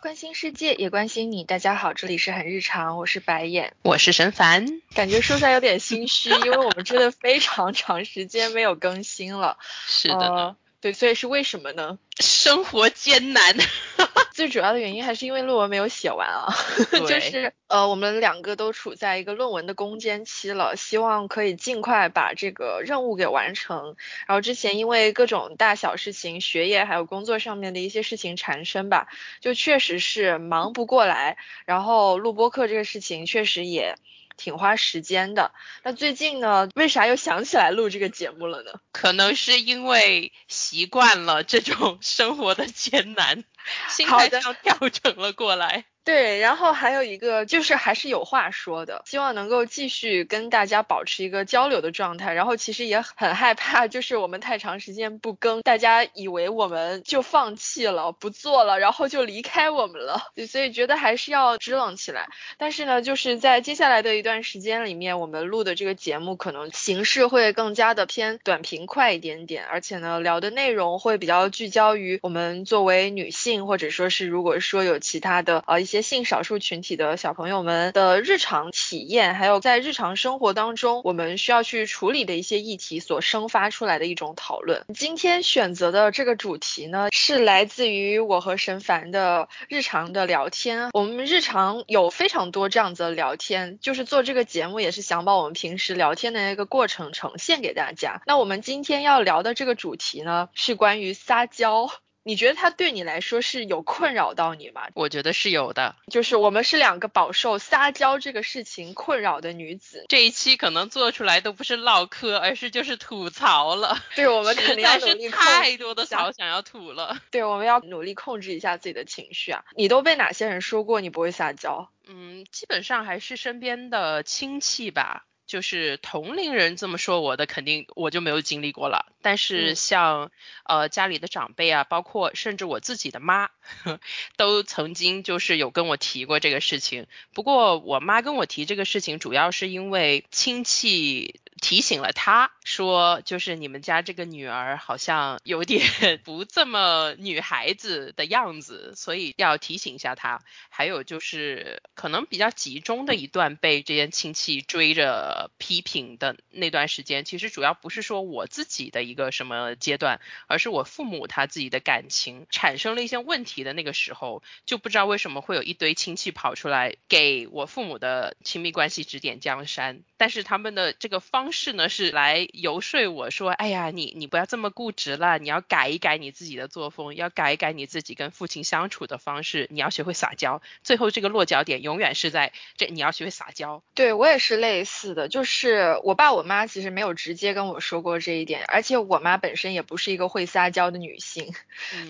关心世界也关心你，大家好，这里是很日常，我是白眼，我是神凡，感觉说出来有点心虚，因为我们真的非常长时间没有更新了。是的，对，所以是为什么呢？生活艰难。最主要的原因还是因为论文没有写完啊，就是呃我们两个都处在一个论文的攻坚期了，希望可以尽快把这个任务给完成。然后之前因为各种大小事情、学业还有工作上面的一些事情缠身吧，就确实是忙不过来。然后录播课这个事情确实也。挺花时间的。那最近呢，为啥又想起来录这个节目了呢？可能是因为习惯了这种生活的艰难，心态上调整了过来。对，然后还有一个就是还是有话说的，希望能够继续跟大家保持一个交流的状态。然后其实也很害怕，就是我们太长时间不更，大家以为我们就放弃了，不做了，然后就离开我们了。所以觉得还是要支棱起来。但是呢，就是在接下来的一段时间里面，我们录的这个节目可能形式会更加的偏短平快一点点，而且呢，聊的内容会比较聚焦于我们作为女性，或者说是如果说有其他的呃一些。些性少数群体的小朋友们的日常体验，还有在日常生活当中我们需要去处理的一些议题所生发出来的一种讨论。今天选择的这个主题呢，是来自于我和神凡的日常的聊天。我们日常有非常多这样子的聊天，就是做这个节目也是想把我们平时聊天的那个过程呈现给大家。那我们今天要聊的这个主题呢，是关于撒娇。你觉得他对你来说是有困扰到你吗？我觉得是有的，就是我们是两个饱受撒娇这个事情困扰的女子。这一期可能做出来都不是唠嗑，而是就是吐槽了。对，我们肯定要努力太多的槽想要吐了。对，我们要努力控制一下自己的情绪啊。你都被哪些人说过你不会撒娇？嗯，基本上还是身边的亲戚吧。就是同龄人这么说我的，肯定我就没有经历过了。但是像呃家里的长辈啊，包括甚至我自己的妈，都曾经就是有跟我提过这个事情。不过我妈跟我提这个事情，主要是因为亲戚。提醒了他说，就是你们家这个女儿好像有点 不这么女孩子的样子，所以要提醒一下她。还有就是可能比较集中的一段被这些亲戚追着批评的那段时间，其实主要不是说我自己的一个什么阶段，而是我父母他自己的感情产生了一些问题的那个时候，就不知道为什么会有一堆亲戚跑出来给我父母的亲密关系指点江山，但是他们的这个方。是呢，是来游说我说，哎呀，你你不要这么固执了，你要改一改你自己的作风，要改一改你自己跟父亲相处的方式，你要学会撒娇。最后这个落脚点永远是在这，你要学会撒娇。对我也是类似的，就是我爸我妈其实没有直接跟我说过这一点，而且我妈本身也不是一个会撒娇的女性，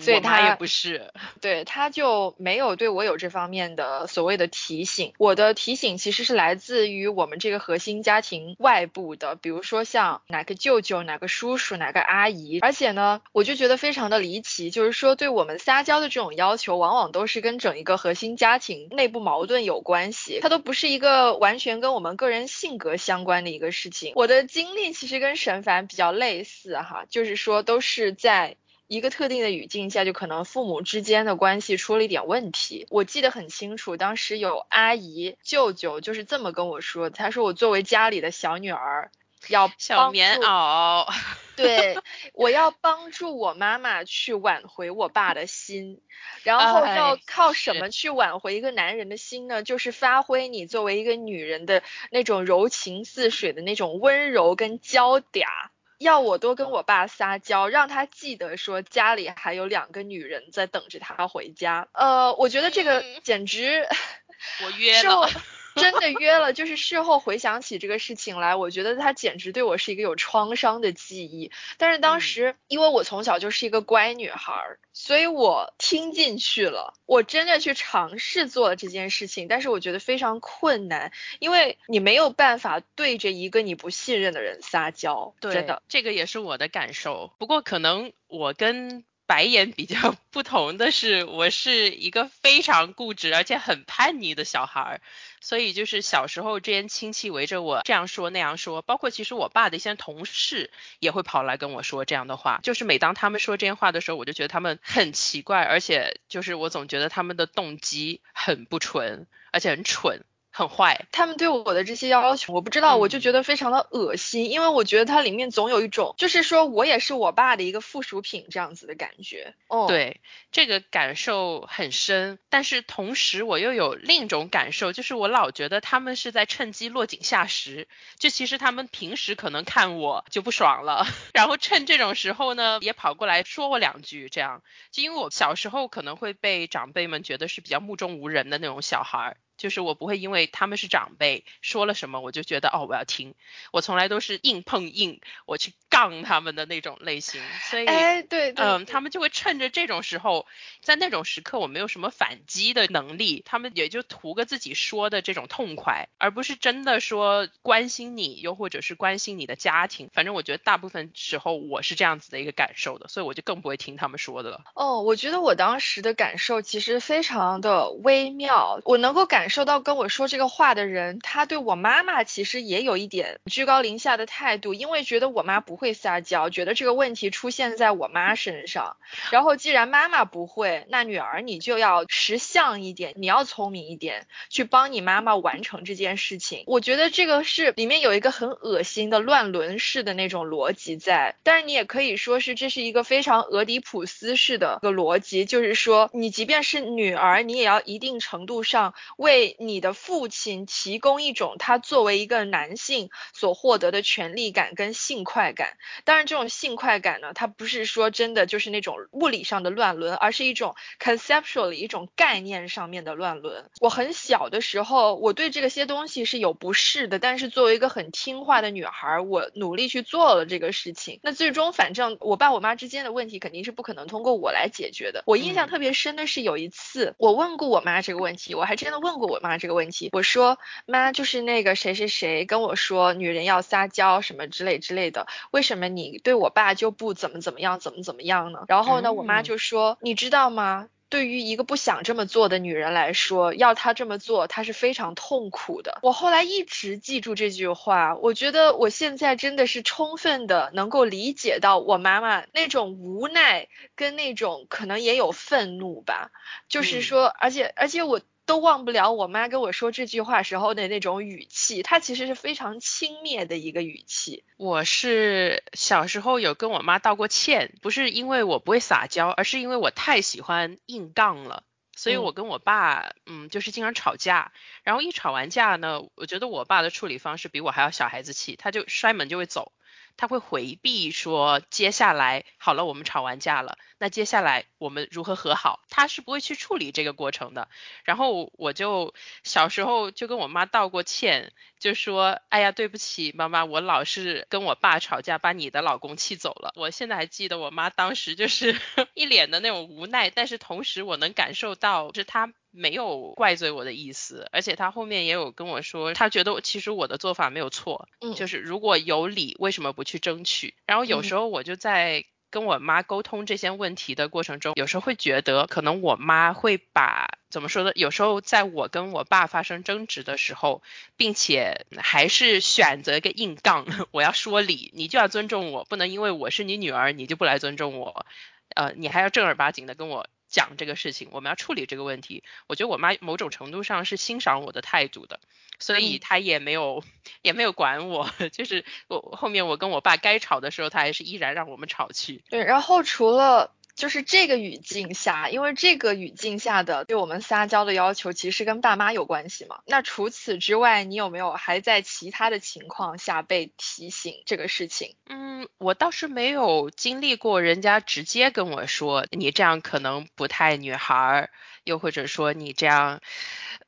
所以她也不是，对，她就没有对我有这方面的所谓的提醒。我的提醒其实是来自于我们这个核心家庭外部的。比如说像哪个舅舅、哪个叔叔、哪个阿姨，而且呢，我就觉得非常的离奇，就是说对我们撒娇的这种要求，往往都是跟整一个核心家庭内部矛盾有关系，它都不是一个完全跟我们个人性格相关的一个事情。我的经历其实跟沈凡比较类似哈，就是说都是在。一个特定的语境下，就可能父母之间的关系出了一点问题。我记得很清楚，当时有阿姨、舅舅就是这么跟我说，他说我作为家里的小女儿，要小棉袄，对，我要帮助我妈妈去挽回我爸的心，然后要靠什么去挽回一个男人的心呢？就是发挥你作为一个女人的那种柔情似水的那种温柔跟娇嗲。要我多跟我爸撒娇，让他记得说家里还有两个女人在等着他回家。呃，我觉得这个简直，我 约了。真的约了，就是事后回想起这个事情来，我觉得他简直对我是一个有创伤的记忆。但是当时，因为我从小就是一个乖女孩，所以我听进去了，我真的去尝试做了这件事情。但是我觉得非常困难，因为你没有办法对着一个你不信任的人撒娇。真的，这个也是我的感受。不过可能我跟。白眼比较 不同的是，我是一个非常固执而且很叛逆的小孩儿，所以就是小时候这些亲戚围着我这样说那样说，包括其实我爸的一些同事也会跑来跟我说这样的话，就是每当他们说这些话的时候，我就觉得他们很奇怪，而且就是我总觉得他们的动机很不纯，而且很蠢。很坏，他们对我的这些要求，我不知道，我就觉得非常的恶心，因为我觉得它里面总有一种，就是说我也是我爸的一个附属品这样子的感觉。哦，对，这个感受很深，但是同时我又有另一种感受，就是我老觉得他们是在趁机落井下石，就其实他们平时可能看我就不爽了，然后趁这种时候呢，也跑过来说我两句，这样，就因为我小时候可能会被长辈们觉得是比较目中无人的那种小孩。就是我不会因为他们是长辈说了什么，我就觉得哦我要听，我从来都是硬碰硬，我去杠他们的那种类型。所以，哎，对，嗯，他们就会趁着这种时候，在那种时刻我没有什么反击的能力，他们也就图个自己说的这种痛快，而不是真的说关心你，又或者是关心你的家庭。反正我觉得大部分时候我是这样子的一个感受的，所以我就更不会听他们说的了。哦，我觉得我当时的感受其实非常的微妙，我能够感。感受到跟我说这个话的人，他对我妈妈其实也有一点居高临下的态度，因为觉得我妈不会撒娇，觉得这个问题出现在我妈身上。然后既然妈妈不会，那女儿你就要识相一点，你要聪明一点，去帮你妈妈完成这件事情。我觉得这个是里面有一个很恶心的乱伦式的那种逻辑在，但是你也可以说是这是一个非常俄狄浦斯式的一个逻辑，就是说你即便是女儿，你也要一定程度上为。为你的父亲提供一种他作为一个男性所获得的权利感跟性快感。当然，这种性快感呢，它不是说真的就是那种物理上的乱伦，而是一种 conceptually 一种概念上面的乱伦。我很小的时候，我对这些东西是有不适的，但是作为一个很听话的女孩，我努力去做了这个事情。那最终，反正我爸我妈之间的问题肯定是不可能通过我来解决的。我印象特别深的是有一次，我问过我妈这个问题，我还真的问过。我妈这个问题，我说妈就是那个谁谁谁跟我说女人要撒娇什么之类之类的，为什么你对我爸就不怎么怎么样怎么怎么样呢？然后呢，我妈就说你知道吗？对于一个不想这么做的女人来说，要她这么做，她是非常痛苦的。我后来一直记住这句话，我觉得我现在真的是充分的能够理解到我妈妈那种无奈跟那种可能也有愤怒吧，就是说，而且而且我。都忘不了我妈跟我说这句话时候的那种语气，她其实是非常轻蔑的一个语气。我是小时候有跟我妈道过歉，不是因为我不会撒娇，而是因为我太喜欢硬杠了，所以我跟我爸，嗯，就是经常吵架。然后一吵完架呢，我觉得我爸的处理方式比我还要小孩子气，他就摔门就会走。他会回避说，接下来好了，我们吵完架了，那接下来我们如何和好？他是不会去处理这个过程的。然后我就小时候就跟我妈道过歉，就说，哎呀，对不起，妈妈，我老是跟我爸吵架，把你的老公气走了。我现在还记得我妈当时就是 一脸的那种无奈，但是同时我能感受到是她。没有怪罪我的意思，而且他后面也有跟我说，他觉得其实我的做法没有错，嗯，就是如果有理，为什么不去争取？然后有时候我就在跟我妈沟通这些问题的过程中，有时候会觉得，可能我妈会把怎么说呢？有时候在我跟我爸发生争执的时候，并且还是选择一个硬杠，我要说理，你就要尊重我，不能因为我是你女儿，你就不来尊重我，呃，你还要正儿八经的跟我。讲这个事情，我们要处理这个问题。我觉得我妈某种程度上是欣赏我的态度的，所以她也没有也没有管我。就是我后面我跟我爸该吵的时候，他还是依然让我们吵去。对，然后除了。就是这个语境下，因为这个语境下的对我们撒娇的要求，其实跟爸妈有关系嘛。那除此之外，你有没有还在其他的情况下被提醒这个事情？嗯，我倒是没有经历过人家直接跟我说你这样可能不太女孩，又或者说你这样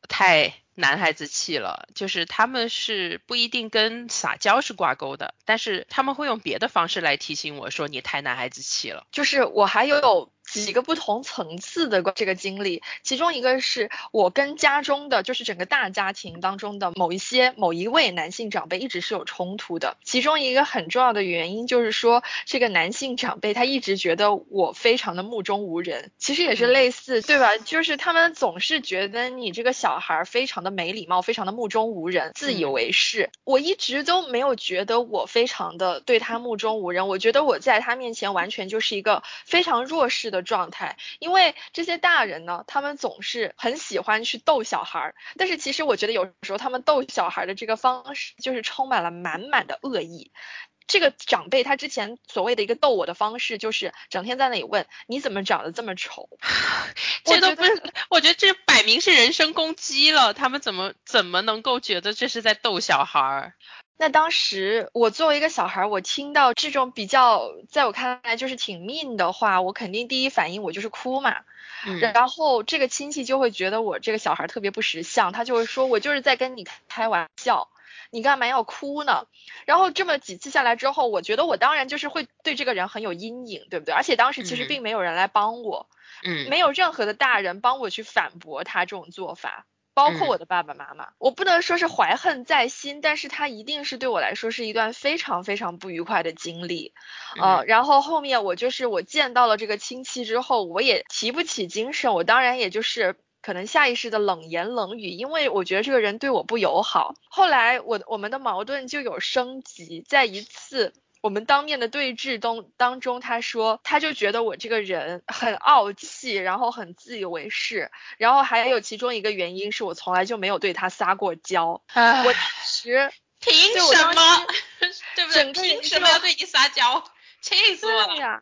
太。男孩子气了，就是他们是不一定跟撒娇是挂钩的，但是他们会用别的方式来提醒我说你太男孩子气了。就是我还有几个不同层次的这个经历，其中一个是我跟家中的，就是整个大家庭当中的某一些某一位男性长辈一直是有冲突的。其中一个很重要的原因就是说，这个男性长辈他一直觉得我非常的目中无人，其实也是类似，对吧？就是他们总是觉得你这个小孩非常的没礼貌，非常的目中无人，自以为是。我一直都没有觉得我非常的对他目中无人，我觉得我在他面前完全就是一个非常弱势的。状态，因为这些大人呢，他们总是很喜欢去逗小孩儿，但是其实我觉得有时候他们逗小孩的这个方式，就是充满了满满的恶意。这个长辈他之前所谓的一个逗我的方式，就是整天在那里问你怎么长得这么丑，这都不是，我觉得这摆明是人身攻击了。他们怎么怎么能够觉得这是在逗小孩儿？那当时我作为一个小孩，我听到这种比较在我看来就是挺命的话，我肯定第一反应我就是哭嘛。嗯。然后这个亲戚就会觉得我这个小孩特别不识相，他就会说我就是在跟你开玩笑，你干嘛要哭呢？然后这么几次下来之后，我觉得我当然就是会对这个人很有阴影，对不对？而且当时其实并没有人来帮我，嗯，没有任何的大人帮我去反驳他这种做法。包括我的爸爸妈妈，我不能说是怀恨在心，但是他一定是对我来说是一段非常非常不愉快的经历，呃，然后后面我就是我见到了这个亲戚之后，我也提不起精神，我当然也就是可能下意识的冷言冷语，因为我觉得这个人对我不友好。后来我我们的矛盾就有升级，在一次。我们当面的对峙当当中，他说他就觉得我这个人很傲气，然后很自以为是，然后还有其中一个原因是我从来就没有对他撒过娇。我其实凭什么？对不对？凭什么要对你撒娇？气死我了！对呀，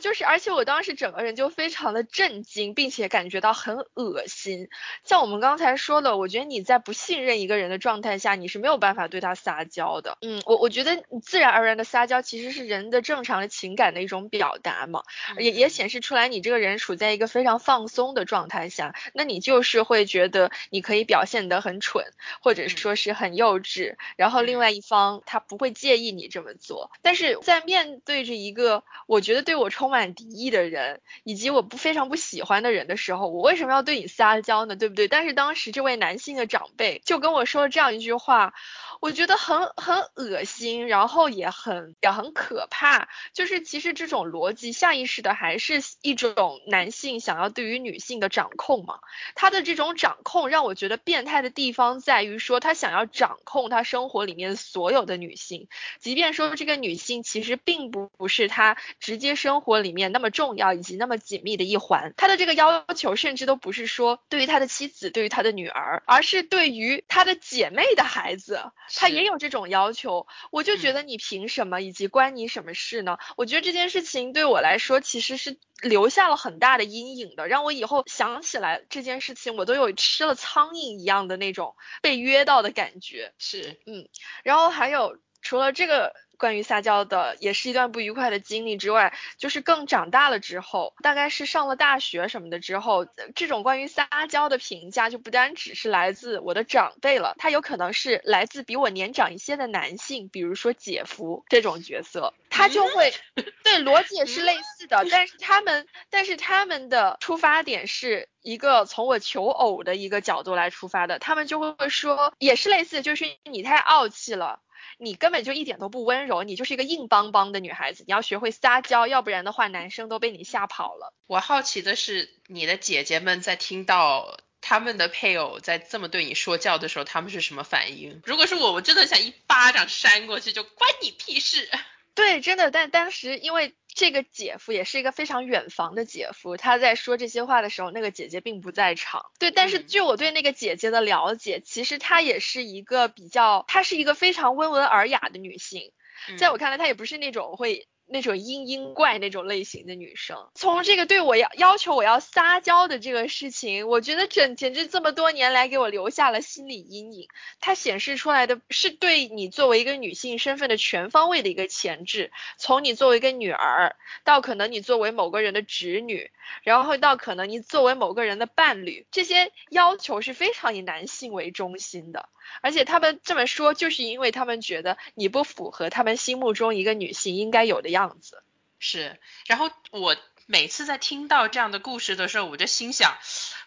就是，而且我当时整个人就非常的震惊，并且感觉到很恶心。像我们刚才说的，我觉得你在不信任一个人的状态下，你是没有办法对他撒娇的。嗯，我我觉得你自然而然的撒娇其实是人的正常的情感的一种表达嘛，也也显示出来你这个人处在一个非常放松的状态下，那你就是会觉得你可以表现得很蠢，或者说是很幼稚，然后另外一方他不会介意你这么做。但是在面对着一个我觉得对。对我充满敌意的人，以及我不非常不喜欢的人的时候，我为什么要对你撒娇呢？对不对？但是当时这位男性的长辈就跟我说了这样一句话。我觉得很很恶心，然后也很也很可怕。就是其实这种逻辑下意识的还是一种男性想要对于女性的掌控嘛。他的这种掌控让我觉得变态的地方在于说他想要掌控他生活里面所有的女性，即便说这个女性其实并不不是他直接生活里面那么重要以及那么紧密的一环。他的这个要求甚至都不是说对于他的妻子，对于他的女儿，而是对于他的姐妹的孩子。他也有这种要求，我就觉得你凭什么，以及关你什么事呢？我觉得这件事情对我来说其实是留下了很大的阴影的，让我以后想起来这件事情，我都有吃了苍蝇一样的那种被约到的感觉。是，嗯，然后还有除了这个。关于撒娇的，也是一段不愉快的经历之外，就是更长大了之后，大概是上了大学什么的之后，这种关于撒娇的评价就不单只是来自我的长辈了，他有可能是来自比我年长一些的男性，比如说姐夫这种角色，他就会对逻辑也是类似的，但是他们，但是他们的出发点是一个从我求偶的一个角度来出发的，他们就会说，也是类似，就是你太傲气了。你根本就一点都不温柔，你就是一个硬邦邦的女孩子。你要学会撒娇，要不然的话，男生都被你吓跑了。我好奇的是，你的姐姐们在听到他们的配偶在这么对你说教的时候，他们是什么反应？如果是我，我真的想一巴掌扇过去，就关你屁事。对，真的，但当时因为。这个姐夫也是一个非常远房的姐夫，他在说这些话的时候，那个姐姐并不在场。对，但是据我对那个姐姐的了解，其实她也是一个比较，她是一个非常温文尔雅的女性，在我看来，她也不是那种会。那种嘤嘤怪那种类型的女生，从这个对我要要求我要撒娇的这个事情，我觉得整简直这么多年来给我留下了心理阴影。它显示出来的是对你作为一个女性身份的全方位的一个前置，从你作为一个女儿，到可能你作为某个人的侄女，然后到可能你作为某个人的伴侣，这些要求是非常以男性为中心的。而且他们这么说，就是因为他们觉得你不符合他们心目中一个女性应该有的样子。是，然后我每次在听到这样的故事的时候，我就心想，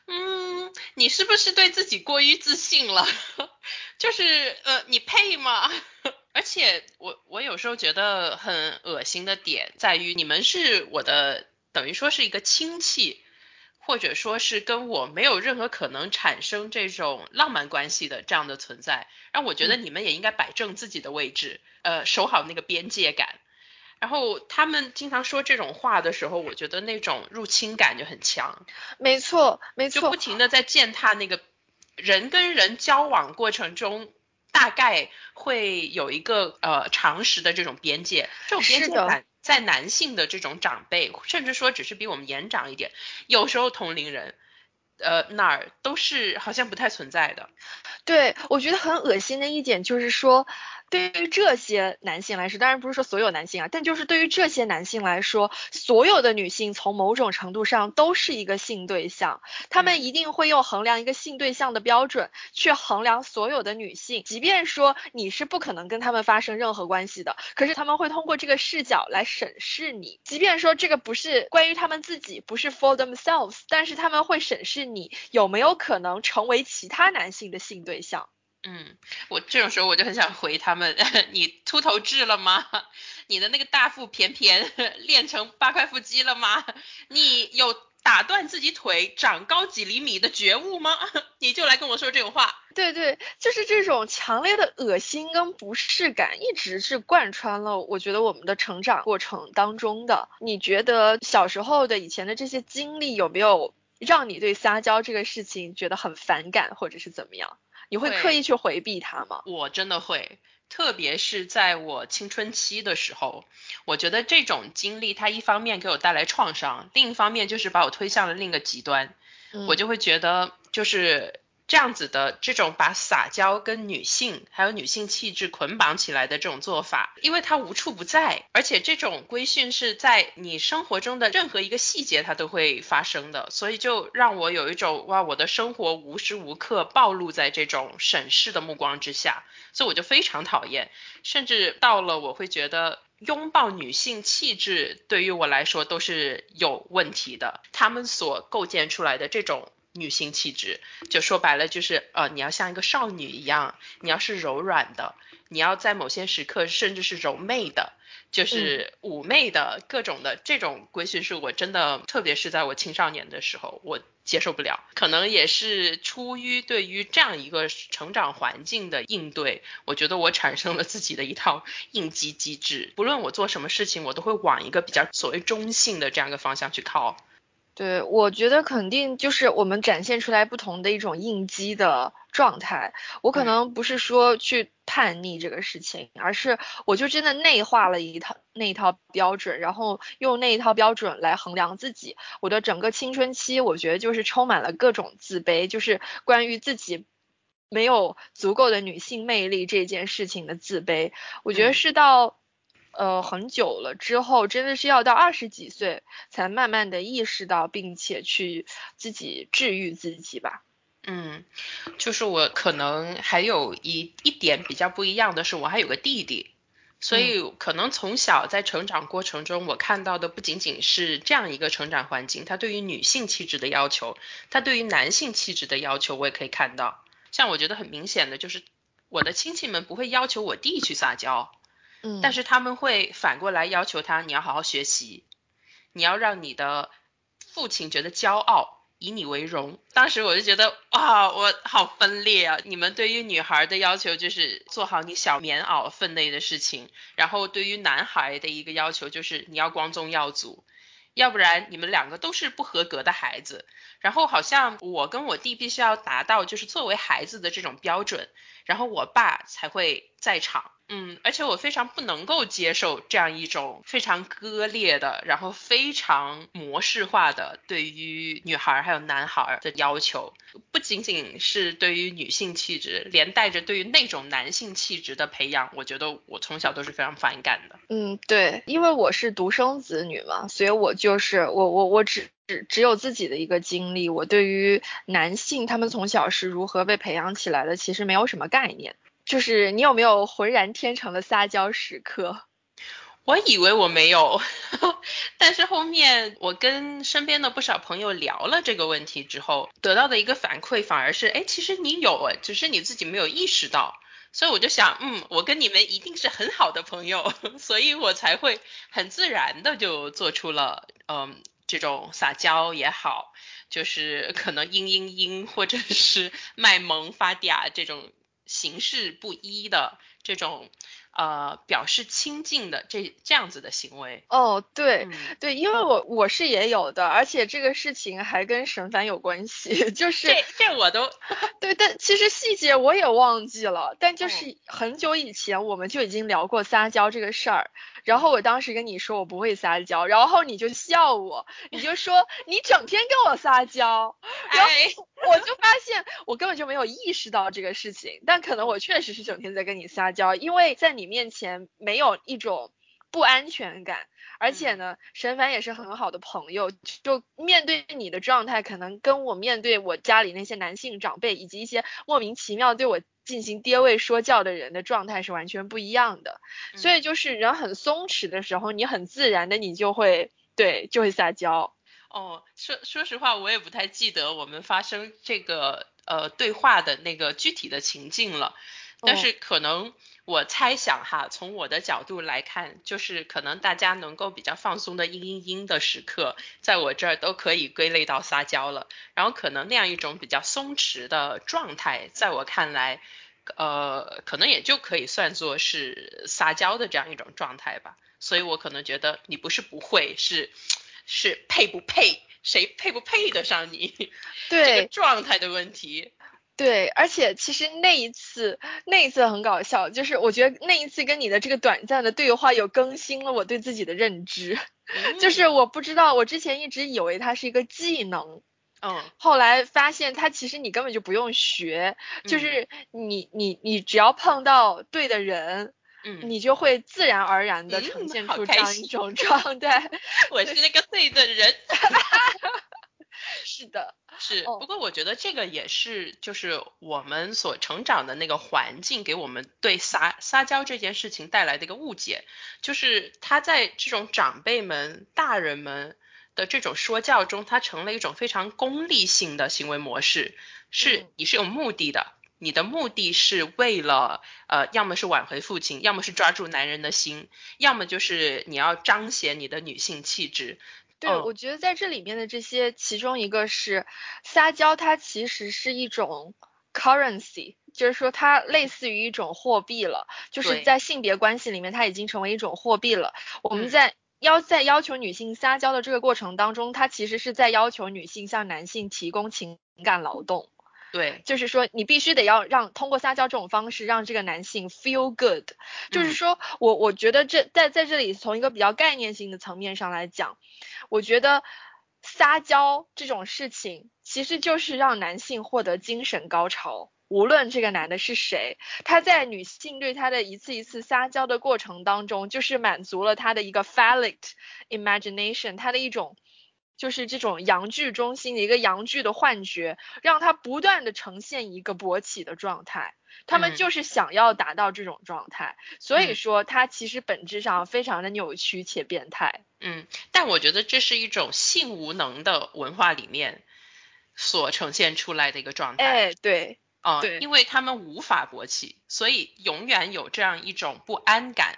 嗯，你是不是对自己过于自信了？就是呃，你配吗？而且我我有时候觉得很恶心的点在于，你们是我的等于说是一个亲戚，或者说是跟我没有任何可能产生这种浪漫关系的这样的存在，让我觉得你们也应该摆正自己的位置，呃，守好那个边界感。然后他们经常说这种话的时候，我觉得那种入侵感就很强。没错，没错，就不停的在践踏那个人跟人交往过程中，大概会有一个呃常识的这种边界。这种边界感在男性的这种长辈，甚至说只是比我们年长一点，有时候同龄人，呃那儿都是好像不太存在的。对，我觉得很恶心的一点就是说。对于这些男性来说，当然不是说所有男性啊，但就是对于这些男性来说，所有的女性从某种程度上都是一个性对象，他们一定会用衡量一个性对象的标准去衡量所有的女性，即便说你是不可能跟他们发生任何关系的，可是他们会通过这个视角来审视你，即便说这个不是关于他们自己，不是 for themselves，但是他们会审视你有没有可能成为其他男性的性对象。嗯，我这种时候我就很想回他们，你秃头治了吗？你的那个大腹便便 练成八块腹肌了吗？你有打断自己腿长高几厘米的觉悟吗？你就来跟我说这种话。对对，就是这种强烈的恶心跟不适感，一直是贯穿了我觉得我们的成长过程当中的。你觉得小时候的以前的这些经历有没有让你对撒娇这个事情觉得很反感，或者是怎么样？你会刻意去回避他吗？我真的会，特别是在我青春期的时候，我觉得这种经历，它一方面给我带来创伤，另一方面就是把我推向了另一个极端，我就会觉得就是。这样子的这种把撒娇跟女性还有女性气质捆绑起来的这种做法，因为它无处不在，而且这种规训是在你生活中的任何一个细节它都会发生的，所以就让我有一种哇，我的生活无时无刻暴露在这种审视的目光之下，所以我就非常讨厌，甚至到了我会觉得拥抱女性气质对于我来说都是有问题的，他们所构建出来的这种。女性气质，就说白了就是，呃，你要像一个少女一样，你要是柔软的，你要在某些时刻甚至是柔媚的，就是妩媚的各种的这种规训，是我真的，特别是在我青少年的时候，我接受不了。可能也是出于对于这样一个成长环境的应对，我觉得我产生了自己的一套应激机制，不论我做什么事情，我都会往一个比较所谓中性的这样一个方向去靠。对，我觉得肯定就是我们展现出来不同的一种应激的状态。我可能不是说去叛逆这个事情，而是我就真的内化了一套那一套标准，然后用那一套标准来衡量自己。我的整个青春期，我觉得就是充满了各种自卑，就是关于自己没有足够的女性魅力这件事情的自卑。我觉得是到。呃，很久了之后，真的是要到二十几岁才慢慢的意识到，并且去自己治愈自己吧。嗯，就是我可能还有一一点比较不一样的是，我还有个弟弟，所以可能从小在成长过程中，我看到的不仅仅是这样一个成长环境，他对于女性气质的要求，他对于男性气质的要求，我也可以看到。像我觉得很明显的就是，我的亲戚们不会要求我弟去撒娇。但是他们会反过来要求他，你要好好学习，你要让你的父亲觉得骄傲，以你为荣。当时我就觉得，哇，我好分裂啊！你们对于女孩的要求就是做好你小棉袄分内的事情，然后对于男孩的一个要求就是你要光宗耀祖，要不然你们两个都是不合格的孩子。然后好像我跟我弟必须要达到就是作为孩子的这种标准，然后我爸才会在场。嗯，而且我非常不能够接受这样一种非常割裂的，然后非常模式化的对于女孩还有男孩的要求，不仅仅是对于女性气质，连带着对于那种男性气质的培养，我觉得我从小都是非常反感的。嗯，对，因为我是独生子女嘛，所以我就是我我我只只只有自己的一个经历，我对于男性他们从小是如何被培养起来的，其实没有什么概念。就是你有没有浑然天成的撒娇时刻？我以为我没有，但是后面我跟身边的不少朋友聊了这个问题之后，得到的一个反馈反而是，哎，其实你有，只是你自己没有意识到。所以我就想，嗯，我跟你们一定是很好的朋友，所以我才会很自然的就做出了，嗯，这种撒娇也好，就是可能嘤嘤嘤，或者是 卖萌发嗲这种形式不一的这种。呃，表示亲近的这这样子的行为哦，对对，因为我我是也有的，而且这个事情还跟沈凡有关系，就是这这我都对，但其实细节我也忘记了，但就是很久以前我们就已经聊过撒娇这个事儿。然后我当时跟你说我不会撒娇，然后你就笑我，你就说你整天跟我撒娇，然后我就发现我根本就没有意识到这个事情，但可能我确实是整天在跟你撒娇，因为在你面前没有一种不安全感，而且呢，沈凡也是很好的朋友，就面对你的状态，可能跟我面对我家里那些男性长辈以及一些莫名其妙对我。进行爹位说教的人的状态是完全不一样的，所以就是人很松弛的时候，你很自然的你就会对就会撒娇。哦，说说实话，我也不太记得我们发生这个呃对话的那个具体的情境了。但是可能我猜想哈，从我的角度来看，就是可能大家能够比较放松的嘤嘤嘤的时刻，在我这儿都可以归类到撒娇了。然后可能那样一种比较松弛的状态，在我看来，呃，可能也就可以算作是撒娇的这样一种状态吧。所以我可能觉得你不是不会，是是配不配，谁配不配得上你 这个状态的问题。对，而且其实那一次，那一次很搞笑，就是我觉得那一次跟你的这个短暂的对话，有更新了我对自己的认知。就是我不知道，我之前一直以为它是一个技能，嗯，后来发现它其实你根本就不用学，就是你你你只要碰到对的人，嗯，你就会自然而然的呈现出这样一种 状态。我是那个对的人。是的，是。不过我觉得这个也是，就是我们所成长的那个环境给我们对撒撒娇这件事情带来的一个误解，就是他在这种长辈们、大人们的这种说教中，它成了一种非常功利性的行为模式，是你是有目的的，你的目的是为了呃，要么是挽回父亲，要么是抓住男人的心，要么就是你要彰显你的女性气质。对，我觉得在这里面的这些，其中一个是撒娇，它其实是一种 currency，就是说它类似于一种货币了，就是在性别关系里面，它已经成为一种货币了。我们在要在要求女性撒娇的这个过程当中，它其实是在要求女性向男性提供情感劳动。对，就是说你必须得要让通过撒娇这种方式让这个男性 feel good。就是说我我觉得这在在这里从一个比较概念性的层面上来讲，我觉得撒娇这种事情其实就是让男性获得精神高潮。无论这个男的是谁，他在女性对他的一次一次撒娇的过程当中，就是满足了他的一个 phallic imagination，他的一种。就是这种阳具中心的一个阳具的幻觉，让他不断的呈现一个勃起的状态。他们就是想要达到这种状态，所以说它其实本质上非常的扭曲且变态。嗯，但我觉得这是一种性无能的文化里面所呈现出来的一个状态。哎，对，啊，对，因为他们无法勃起，所以永远有这样一种不安感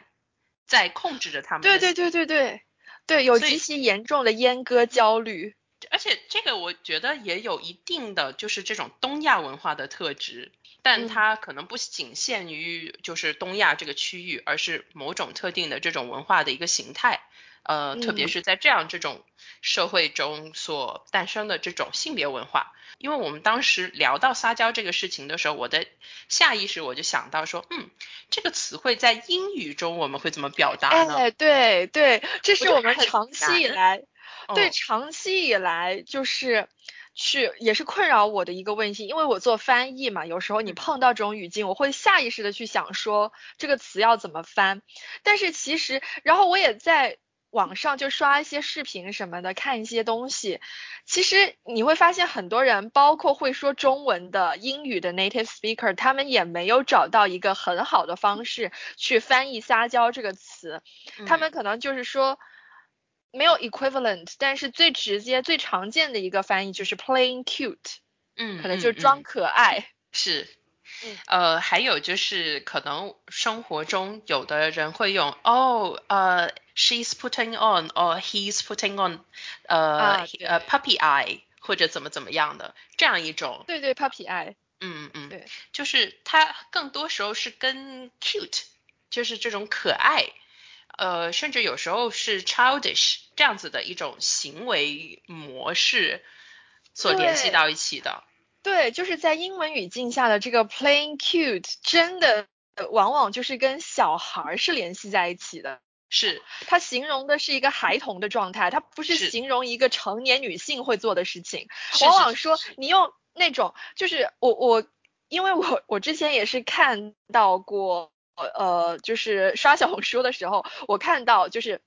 在控制着他们。对对对对对。对，有极其严重的阉割焦虑，而且这个我觉得也有一定的就是这种东亚文化的特质，但它可能不仅限于就是东亚这个区域，而是某种特定的这种文化的一个形态。呃，特别是在这样这种社会中所诞生的这种性别文化，因为我们当时聊到撒娇这个事情的时候，我的下意识我就想到说，嗯，这个词汇在英语中我们会怎么表达呢？哎，对对，这是我们长期以来，对长期以来就是去也是困扰我的一个问题，因为我做翻译嘛，有时候你碰到这种语境，我会下意识的去想说这个词要怎么翻，但是其实，然后我也在。网上就刷一些视频什么的，看一些东西，其实你会发现很多人，包括会说中文的英语的 native speaker，他们也没有找到一个很好的方式去翻译撒娇这个词，他们可能就是说没有 equivalent，但是最直接、最常见的一个翻译就是 playing cute，嗯，可能就是装可爱，是。呃，还有就是可能生活中有的人会用哦，呃，she's putting on or he's putting on，呃呃，puppy eye 或者怎么怎么样的这样一种。对对，puppy eye。嗯嗯。对，就是它更多时候是跟 cute，就是这种可爱，呃，甚至有时候是 childish 这样子的一种行为模式所联系到一起的。对，就是在英文语境下的这个 playing cute，真的往往就是跟小孩是联系在一起的。是，它形容的是一个孩童的状态，它不是形容一个成年女性会做的事情。往往说你用那种，就是我我，因为我我之前也是看到过，呃，就是刷小红书的时候，我看到就是。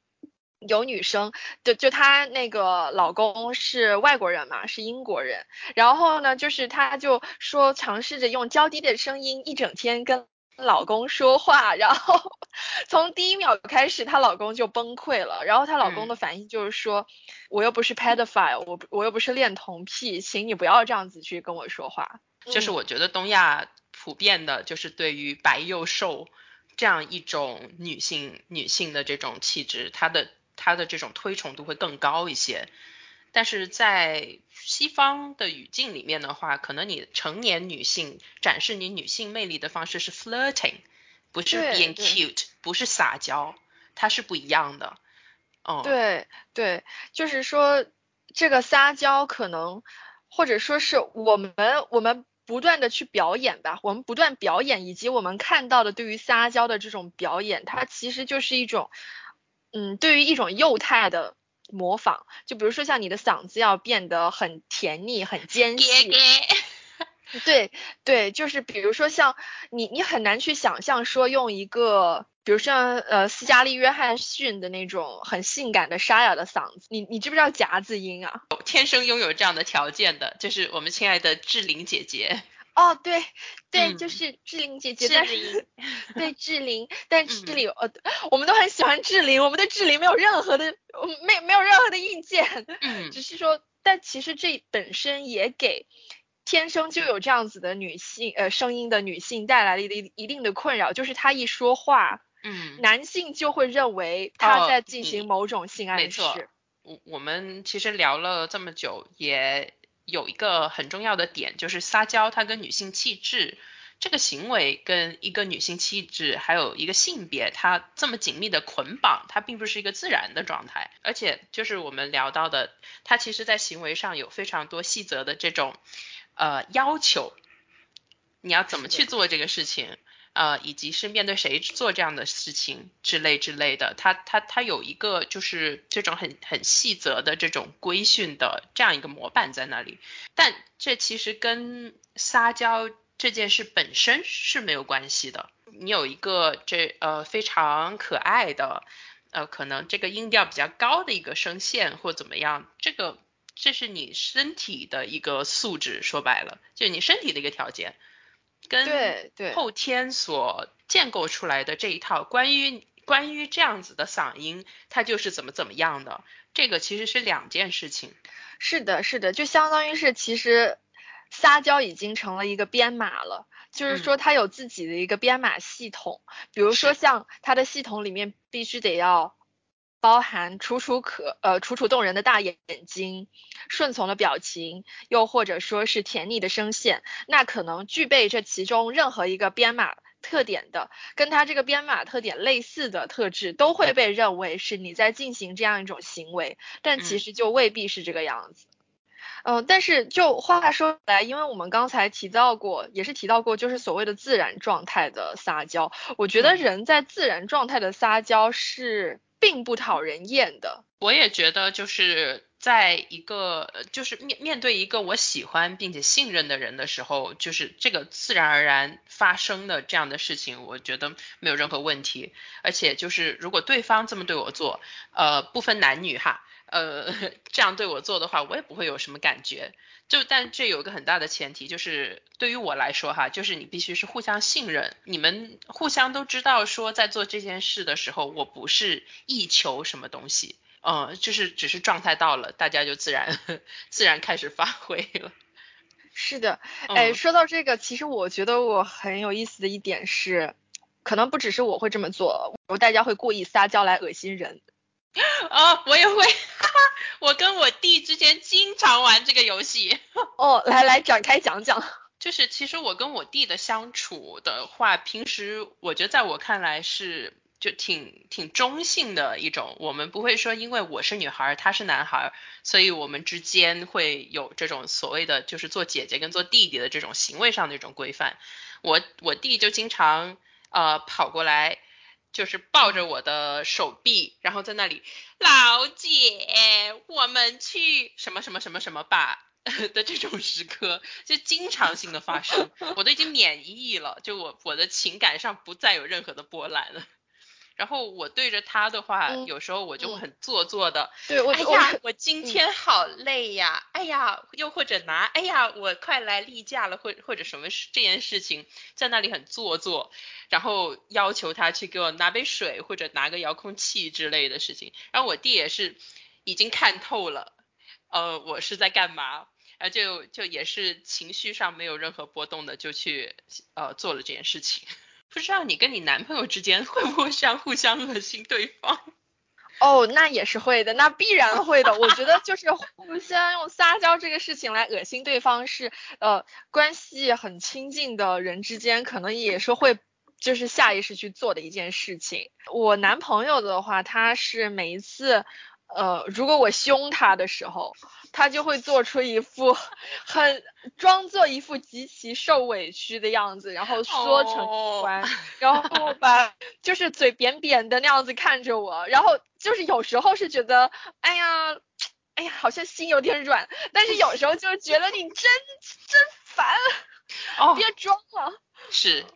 有女生，就就她那个老公是外国人嘛，是英国人。然后呢，就是她就说尝试着用娇滴的声音一整天跟老公说话，然后 从第一秒开始，她老公就崩溃了。然后她老公的反应就是说，我又不是 pedophile，我我又不是恋童癖，请你不要这样子去跟我说话。就是我觉得东亚普遍的就是对于白幼瘦这样一种女性女性的这种气质，她的。它的这种推崇度会更高一些，但是在西方的语境里面的话，可能你成年女性展示你女性魅力的方式是 flirting，不是 being cute，不是撒娇，它是不一样的。哦，对对，就是说这个撒娇可能，或者说是我们我们不断的去表演吧，我们不断表演，以及我们看到的对于撒娇的这种表演，它其实就是一种。嗯，对于一种幼态的模仿，就比如说像你的嗓子要变得很甜腻、很尖细，对对，就是比如说像你，你很难去想象说用一个，比如像呃斯嘉丽·约翰逊的那种很性感的沙哑的嗓子，你你知不知道夹子音啊？天生拥有这样的条件的，就是我们亲爱的志玲姐姐。哦，对，对，就是志玲姐姐，但是 对志玲，但志玲，呃，我们都很喜欢志玲，我们对志玲没有任何的，没没有任何的意见，嗯，只是说，但其实这本身也给天生就有这样子的女性，呃，声音的女性带来了一一定的困扰，就是她一说话，嗯，男性就会认为她在进行某种性暗示。我我们其实聊了这么久也。有一个很重要的点，就是撒娇，它跟女性气质这个行为跟一个女性气质还有一个性别，它这么紧密的捆绑，它并不是一个自然的状态。而且就是我们聊到的，它其实在行为上有非常多细则的这种呃要求，你要怎么去做这个事情。呃，以及是面对谁做这样的事情之类之类的，它它它有一个就是这种很很细则的这种规训的这样一个模板在那里，但这其实跟撒娇这件事本身是没有关系的。你有一个这呃非常可爱的呃可能这个音调比较高的一个声线或怎么样，这个这是你身体的一个素质，说白了就是你身体的一个条件。跟后天所建构出来的这一套关于关于这样子的嗓音，它就是怎么怎么样的，这个其实是两件事情。是的，是的，就相当于是其实撒娇已经成了一个编码了，就是说它有自己的一个编码系统，比如说像它的系统里面必须得要。包含楚楚可呃楚楚动人的大眼睛，顺从的表情，又或者说是甜腻的声线，那可能具备这其中任何一个编码特点的，跟它这个编码特点类似的特质，都会被认为是你在进行这样一种行为，但其实就未必是这个样子。嗯，但是就话说来，因为我们刚才提到过，也是提到过，就是所谓的自然状态的撒娇，我觉得人在自然状态的撒娇是。并不讨人厌的，我也觉得就是在一个就是面面对一个我喜欢并且信任的人的时候，就是这个自然而然发生的这样的事情，我觉得没有任何问题。而且就是如果对方这么对我做，呃，不分男女哈，呃，这样对我做的话，我也不会有什么感觉。就但这有一个很大的前提，就是对于我来说哈，就是你必须是互相信任，你们互相都知道说在做这件事的时候，我不是意求什么东西，嗯，就是只是状态到了，大家就自然 自然开始发挥了。是的，哎，说到这个，其实我觉得我很有意思的一点是，可能不只是我会这么做，我大家会故意撒娇来恶心人。哦，我也会，哈哈我跟我弟之间经常玩这个游戏。哦，来来展开讲讲。就是其实我跟我弟的相处的话，平时我觉得在我看来是就挺挺中性的一种，我们不会说因为我是女孩，他是男孩，所以我们之间会有这种所谓的就是做姐姐跟做弟弟的这种行为上的一种规范。我我弟就经常呃跑过来。就是抱着我的手臂，然后在那里，老姐，我们去什么什么什么什么吧 的这种时刻，就经常性的发生，我都已经免疫了，就我我的情感上不再有任何的波澜了。然后我对着他的话，有时候我就很做作的，对我，哎呀，我今天好累呀，哎呀，又或者拿，哎呀，我快来例假了，或或者什么事这件事情，在那里很做作，然后要求他去给我拿杯水或者拿个遥控器之类的事情。然后我弟也是已经看透了，呃，我是在干嘛，啊，就就也是情绪上没有任何波动的，就去呃做了这件事情。不知道你跟你男朋友之间会不会这样互相恶心对方？哦，那也是会的，那必然会的。我觉得就是互相用撒娇这个事情来恶心对方，是呃关系很亲近的人之间可能也是会就是下意识去做的一件事情。我男朋友的话，他是每一次。呃，如果我凶他的时候，他就会做出一副 很装作一副极其受委屈的样子，然后缩成一团，然后把就是嘴扁扁的那样子看着我，然后就是有时候是觉得，哎呀，哎呀，好像心有点软，但是有时候就是觉得你真真烦，哦，别装了。是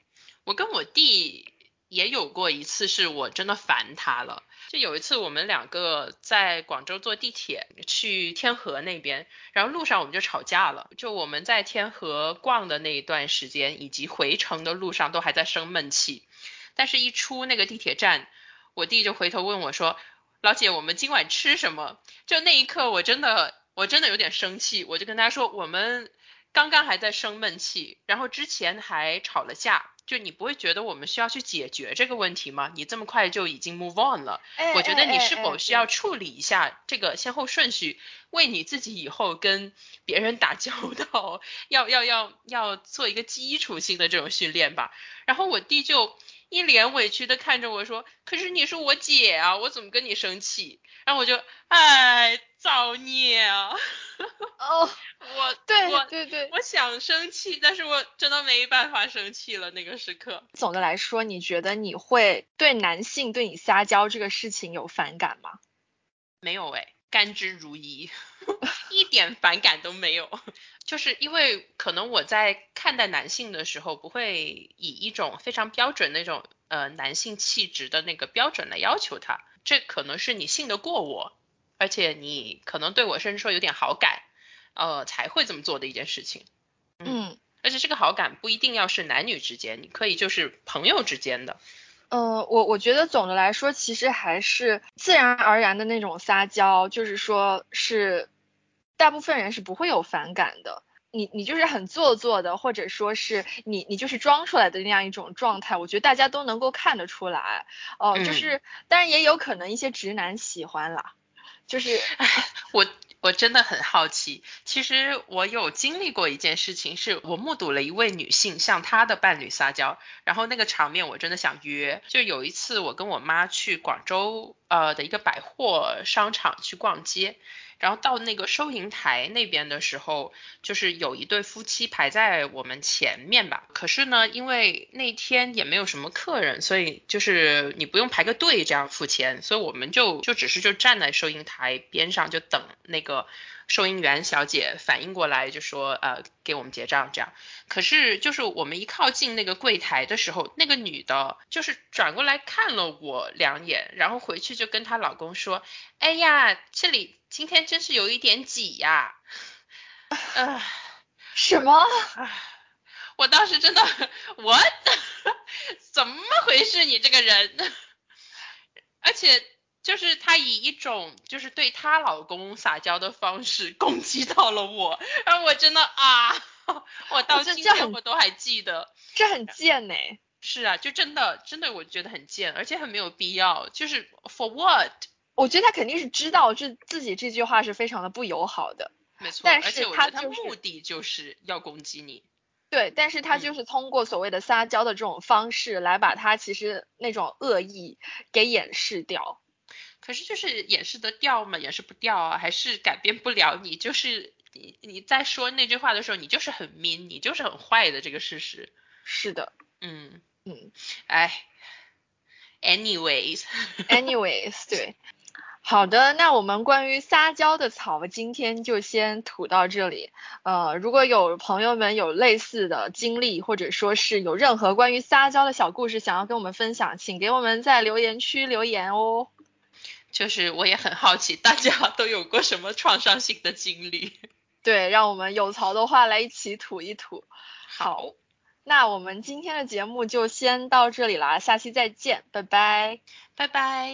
我跟我弟也有过一次，是我真的烦他了。就有一次，我们两个在广州坐地铁去天河那边，然后路上我们就吵架了。就我们在天河逛的那一段时间，以及回程的路上都还在生闷气。但是，一出那个地铁站，我弟就回头问我说：“老姐，我们今晚吃什么？”就那一刻，我真的，我真的有点生气。我就跟他说：“我们刚刚还在生闷气，然后之前还吵了架。”就你不会觉得我们需要去解决这个问题吗？你这么快就已经 move on 了，我觉得你是否需要处理一下这个先后顺序，为你自己以后跟别人打交道，要要要要做一个基础性的这种训练吧。然后我弟就一脸委屈的看着我说：“可是你是我姐啊，我怎么跟你生气？”然后我就，哎，造孽啊！哦，我对，对对，我想生气，但是我真的没办法生气了。那个时刻，总的来说，你觉得你会对男性对你撒娇这个事情有反感吗？没有哎，甘之如饴，一点反感都没有。就是因为可能我在看待男性的时候，不会以一种非常标准那种呃男性气质的那个标准来要求他。这可能是你信得过我。而且你可能对我甚至说有点好感，呃，才会这么做的一件事情。嗯，而且这个好感不一定要是男女之间，你可以就是朋友之间的。呃，我我觉得总的来说，其实还是自然而然的那种撒娇，就是说是大部分人是不会有反感的。你你就是很做作的，或者说是你你就是装出来的那样一种状态，我觉得大家都能够看得出来。哦，就是当然也有可能一些直男喜欢啦。就是，我我真的很好奇。其实我有经历过一件事情，是我目睹了一位女性向她的伴侣撒娇，然后那个场面我真的想约。就有一次我跟我妈去广州呃的一个百货商场去逛街，然后到那个收银台那边的时候，就是有一对夫妻排在我们前面吧。可是呢，因为那天也没有什么客人，所以就是你不用排个队这样付钱，所以我们就就只是就站在收银台边上就等那个。收银员小姐反应过来就说：“呃，给我们结账这样。”可是就是我们一靠近那个柜台的时候，那个女的就是转过来看了我两眼，然后回去就跟她老公说：“哎呀，这里今天真是有一点挤呀。”啊，什么？我当时真的，我怎么回事？你这个人，而且。就是她以一种就是对她老公撒娇的方式攻击到了我，然后我真的啊，我到现在我都还记得，这很贱呢。是啊，就真的真的我觉得很贱，而且很没有必要。就是 for what？我觉得他肯定是知道这自己这句话是非常的不友好的。没错，但是他的目的就是要攻击你。对，但是他就是通过所谓的撒娇的这种方式来把他其实那种恶意给掩饰掉。可是就是掩饰得掉吗？掩饰不掉啊，还是改变不了你。就是你你在说那句话的时候，你就是很 mean，你就是很坏的这个事实。是的，嗯嗯，哎，anyways，anyways，对，好的，那我们关于撒娇的草，今天就先吐到这里。呃，如果有朋友们有类似的经历，或者说是有任何关于撒娇的小故事想要跟我们分享，请给我们在留言区留言哦。就是我也很好奇，大家 都有过什么创伤性的经历？对，让我们有槽的话来一起吐一吐。好，那我们今天的节目就先到这里啦，下期再见，拜拜，拜拜。